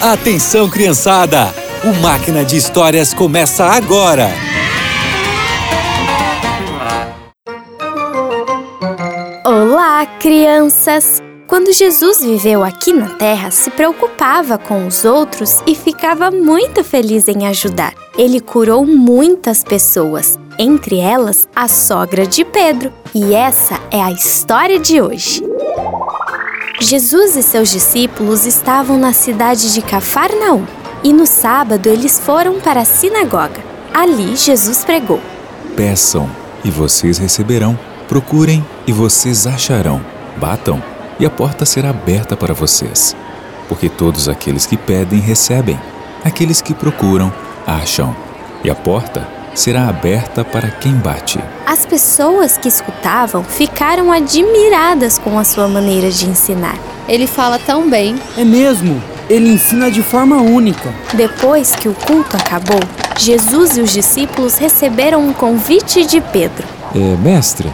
Atenção, criançada! O Máquina de Histórias começa agora! Olá, crianças! Quando Jesus viveu aqui na Terra, se preocupava com os outros e ficava muito feliz em ajudar. Ele curou muitas pessoas, entre elas a sogra de Pedro. E essa é a história de hoje. Jesus e seus discípulos estavam na cidade de Cafarnaum e no sábado eles foram para a sinagoga. Ali Jesus pregou: Peçam e vocês receberão, procurem e vocês acharão, batam e a porta será aberta para vocês. Porque todos aqueles que pedem recebem, aqueles que procuram acham, e a porta será aberta para quem bate. As pessoas que escutavam ficaram admiradas com a sua maneira de ensinar. Ele fala tão bem. É mesmo, ele ensina de forma única. Depois que o culto acabou, Jesus e os discípulos receberam um convite de Pedro. É, mestre,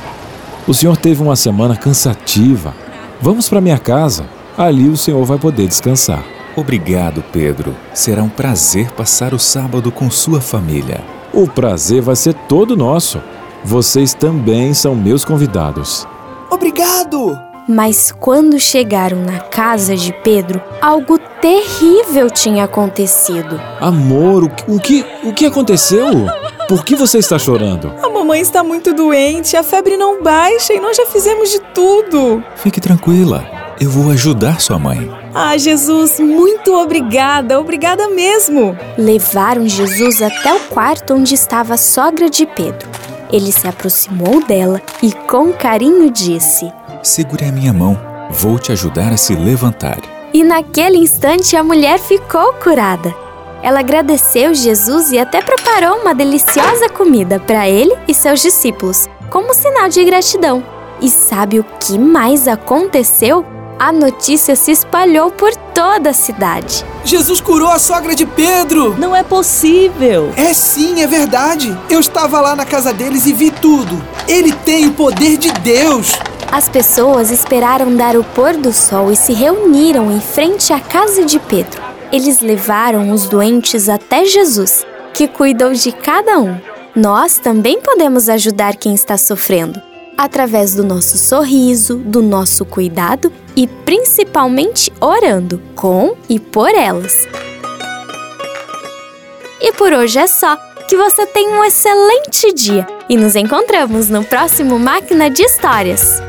o senhor teve uma semana cansativa. Vamos para minha casa. Ali o senhor vai poder descansar. Obrigado, Pedro. Será um prazer passar o sábado com sua família. O prazer vai ser todo nosso. Vocês também são meus convidados. Obrigado! Mas quando chegaram na casa de Pedro, algo terrível tinha acontecido. Amor, o, o que o que aconteceu? Por que você está chorando? A mamãe está muito doente, a febre não baixa e nós já fizemos de tudo. Fique tranquila, eu vou ajudar sua mãe. Ah, Jesus, muito obrigada, obrigada mesmo. Levaram Jesus até o quarto onde estava a sogra de Pedro. Ele se aproximou dela e com carinho disse: Segure a minha mão, vou te ajudar a se levantar. E naquele instante a mulher ficou curada. Ela agradeceu Jesus e até preparou uma deliciosa comida para ele e seus discípulos, como sinal de gratidão. E sabe o que mais aconteceu? A notícia se espalhou por toda a cidade. Jesus curou a sogra de Pedro! Não é possível! É sim, é verdade! Eu estava lá na casa deles e vi tudo! Ele tem o poder de Deus! As pessoas esperaram dar o pôr do sol e se reuniram em frente à casa de Pedro. Eles levaram os doentes até Jesus, que cuidou de cada um. Nós também podemos ajudar quem está sofrendo, através do nosso sorriso, do nosso cuidado e principalmente orando com e por elas. E por hoje é só. Que você tenha um excelente dia e nos encontramos no próximo Máquina de Histórias.